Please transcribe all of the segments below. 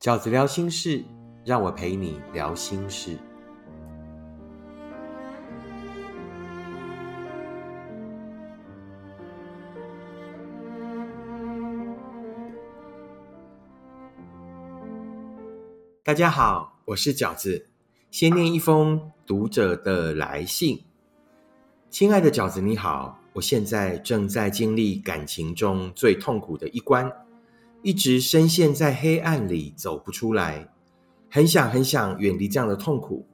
饺子聊心事，让我陪你聊心事。大家好，我是饺子。先念一封读者的来信。亲爱的饺子，你好，我现在正在经历感情中最痛苦的一关。一直深陷在黑暗里，走不出来，很想很想远离这样的痛苦。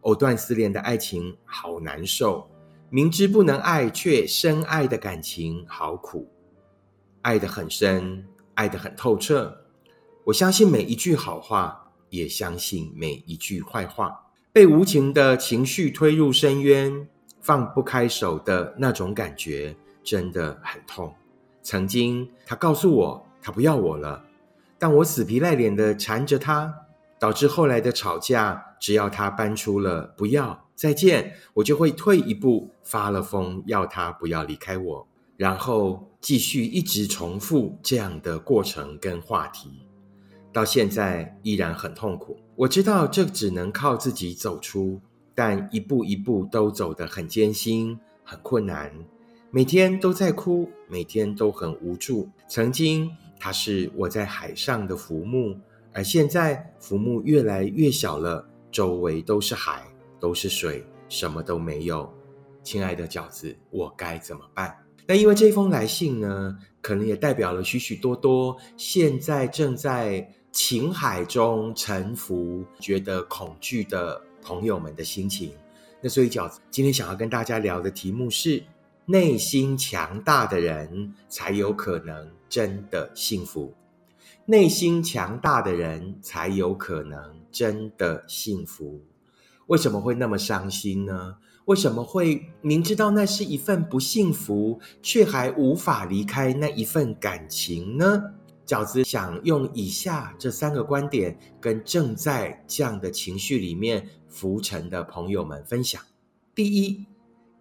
藕断丝连的爱情好难受，明知不能爱却深爱的感情好苦，爱得很深，爱得很透彻。我相信每一句好话，也相信每一句坏话。被无情的情绪推入深渊，放不开手的那种感觉，真的很痛。曾经，他告诉我。他不要我了，但我死皮赖脸的缠着他，导致后来的吵架。只要他搬出了不要再见，我就会退一步，发了疯，要他不要离开我，然后继续一直重复这样的过程跟话题，到现在依然很痛苦。我知道这只能靠自己走出，但一步一步都走得很艰辛，很困难，每天都在哭，每天都很无助。曾经。它是我在海上的浮木，而现在浮木越来越小了，周围都是海，都是水，什么都没有。亲爱的饺子，我该怎么办？那因为这封来信呢，可能也代表了许许多多现在正在情海中沉浮、觉得恐惧的朋友们的心情。那所以饺子今天想要跟大家聊的题目是。内心强大的人才有可能真的幸福。内心强大的人才有可能真的幸福。为什么会那么伤心呢？为什么会明知道那是一份不幸福，却还无法离开那一份感情呢？饺子想用以下这三个观点，跟正在这样的情绪里面浮沉的朋友们分享。第一。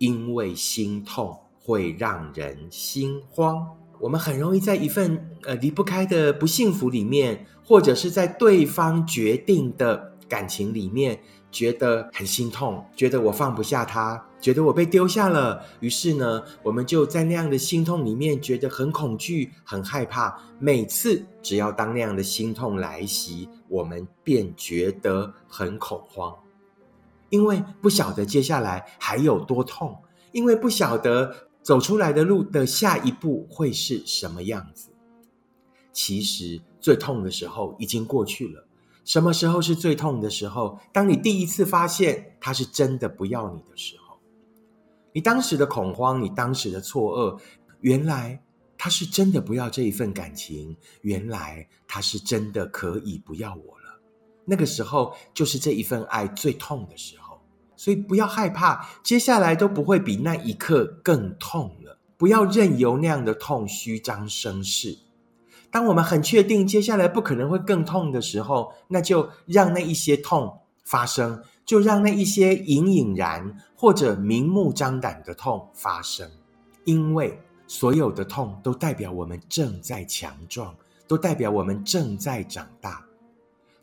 因为心痛会让人心慌，我们很容易在一份呃离不开的不幸福里面，或者是在对方决定的感情里面，觉得很心痛，觉得我放不下他，觉得我被丢下了。于是呢，我们就在那样的心痛里面，觉得很恐惧、很害怕。每次只要当那样的心痛来袭，我们便觉得很恐慌。因为不晓得接下来还有多痛，因为不晓得走出来的路的下一步会是什么样子。其实最痛的时候已经过去了。什么时候是最痛的时候？当你第一次发现他是真的不要你的时候，你当时的恐慌，你当时的错愕，原来他是真的不要这一份感情，原来他是真的可以不要我了。那个时候就是这一份爱最痛的时候。所以不要害怕，接下来都不会比那一刻更痛了。不要任由那样的痛虚张声势。当我们很确定接下来不可能会更痛的时候，那就让那一些痛发生，就让那一些隐隐然或者明目张胆的痛发生。因为所有的痛都代表我们正在强壮，都代表我们正在长大。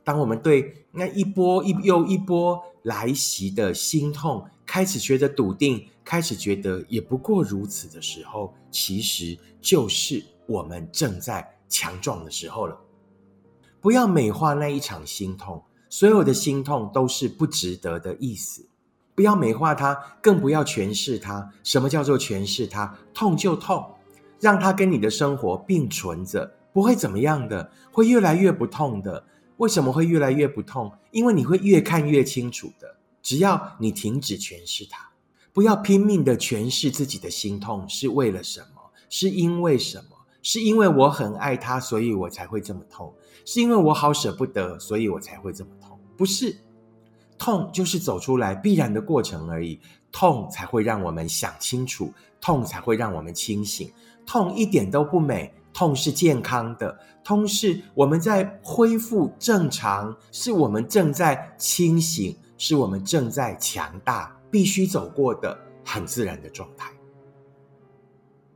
当我们对那一波一又一波来袭的心痛开始觉得笃定，开始觉得也不过如此的时候，其实就是我们正在强壮的时候了。不要美化那一场心痛，所有的心痛都是不值得的意思。不要美化它，更不要诠释它。什么叫做诠释它？痛就痛，让它跟你的生活并存着，不会怎么样的，会越来越不痛的。为什么会越来越不痛？因为你会越看越清楚的。只要你停止诠释它，不要拼命的诠释自己的心痛是为了什么？是因为什么？是因为我很爱他，所以我才会这么痛？是因为我好舍不得，所以我才会这么痛？不是，痛就是走出来必然的过程而已。痛才会让我们想清楚，痛才会让我们清醒。痛一点都不美。痛是健康的，痛是我们在恢复正常，是我们正在清醒，是我们正在强大，必须走过的很自然的状态，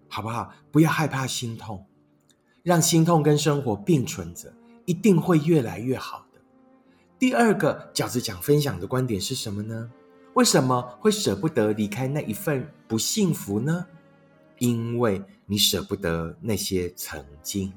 好不好？不要害怕心痛，让心痛跟生活并存着，一定会越来越好的。第二个饺子讲分享的观点是什么呢？为什么会舍不得离开那一份不幸福呢？因为你舍不得那些曾经。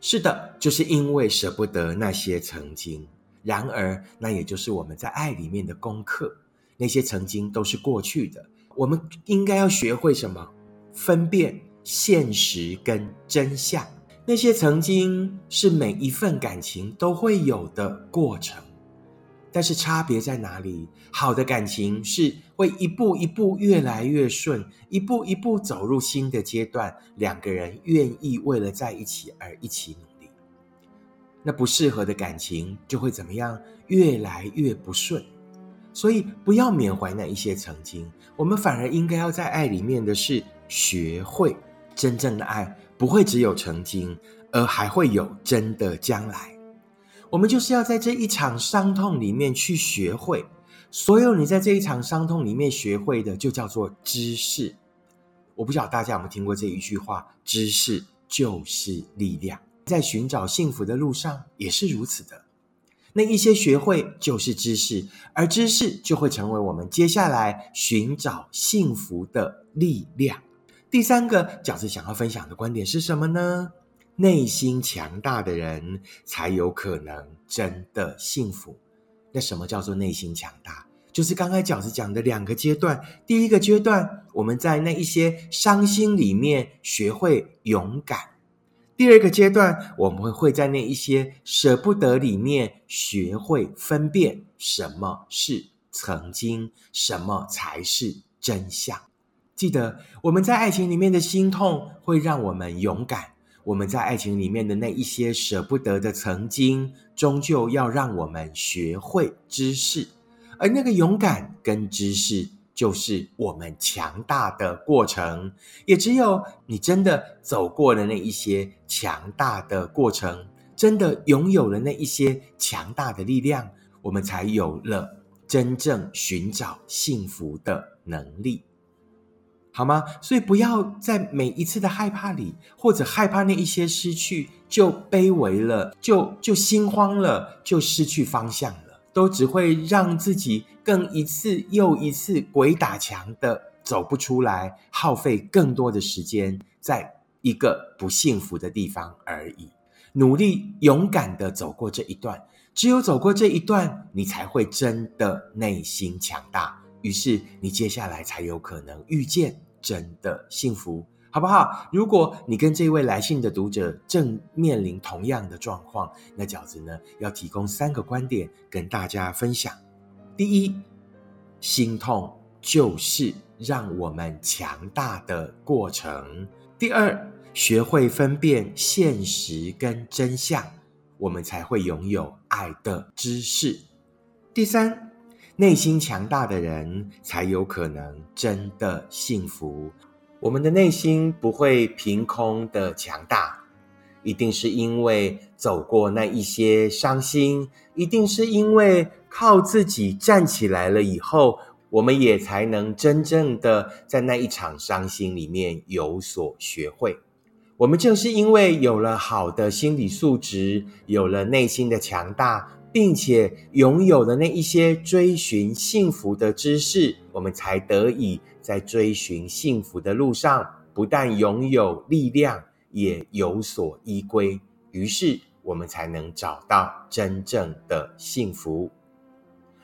是的，就是因为舍不得那些曾经。然而，那也就是我们在爱里面的功课。那些曾经都是过去的，我们应该要学会什么？分辨现实跟真相。那些曾经是每一份感情都会有的过程，但是差别在哪里？好的感情是会一步一步越来越顺，一步一步走入新的阶段，两个人愿意为了在一起而一起努力。那不适合的感情就会怎么样？越来越不顺。所以不要缅怀那一些曾经，我们反而应该要在爱里面的是学会真正的爱。不会只有曾经，而还会有真的将来。我们就是要在这一场伤痛里面去学会，所有你在这一场伤痛里面学会的，就叫做知识。我不晓得大家有没有听过这一句话：知识就是力量。在寻找幸福的路上也是如此的。那一些学会就是知识，而知识就会成为我们接下来寻找幸福的力量。第三个饺子想要分享的观点是什么呢？内心强大的人才有可能真的幸福。那什么叫做内心强大？就是刚才饺子讲的两个阶段。第一个阶段，我们在那一些伤心里面学会勇敢；第二个阶段，我们会会在那一些舍不得里面学会分辨什么是曾经，什么才是真相。记得我们在爱情里面的心痛会让我们勇敢，我们在爱情里面的那一些舍不得的曾经，终究要让我们学会知识，而那个勇敢跟知识，就是我们强大的过程。也只有你真的走过了那一些强大的过程，真的拥有了那一些强大的力量，我们才有了真正寻找幸福的能力。好吗？所以不要在每一次的害怕里，或者害怕那一些失去，就卑微了，就就心慌了，就失去方向了，都只会让自己更一次又一次鬼打墙的走不出来，耗费更多的时间在一个不幸福的地方而已。努力勇敢的走过这一段，只有走过这一段，你才会真的内心强大，于是你接下来才有可能遇见。真的幸福，好不好？如果你跟这位来信的读者正面临同样的状况，那饺子呢要提供三个观点跟大家分享。第一，心痛就是让我们强大的过程；第二，学会分辨现实跟真相，我们才会拥有爱的知识；第三。内心强大的人才有可能真的幸福。我们的内心不会凭空的强大，一定是因为走过那一些伤心，一定是因为靠自己站起来了以后，我们也才能真正的在那一场伤心里面有所学会。我们正是因为有了好的心理素质，有了内心的强大。并且拥有了那一些追寻幸福的知识，我们才得以在追寻幸福的路上，不但拥有力量，也有所依归。于是，我们才能找到真正的幸福。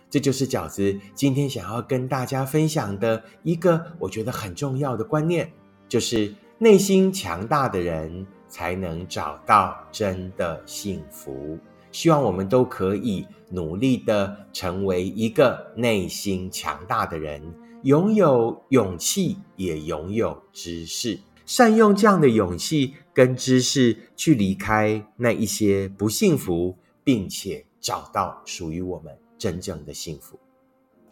这就是饺子今天想要跟大家分享的一个我觉得很重要的观念，就是内心强大的人才能找到真的幸福。希望我们都可以努力的成为一个内心强大的人，拥有勇气，也拥有知识，善用这样的勇气跟知识去离开那一些不幸福，并且找到属于我们真正的幸福。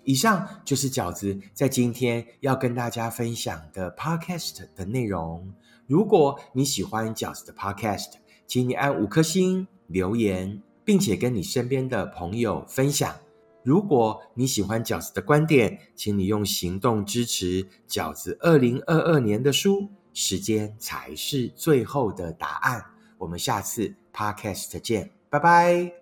以上就是饺子在今天要跟大家分享的 Podcast 的内容。如果你喜欢饺子的 Podcast，请你按五颗星留言。并且跟你身边的朋友分享。如果你喜欢饺子的观点，请你用行动支持饺子二零二二年的书。时间才是最后的答案。我们下次 Podcast 见。拜拜。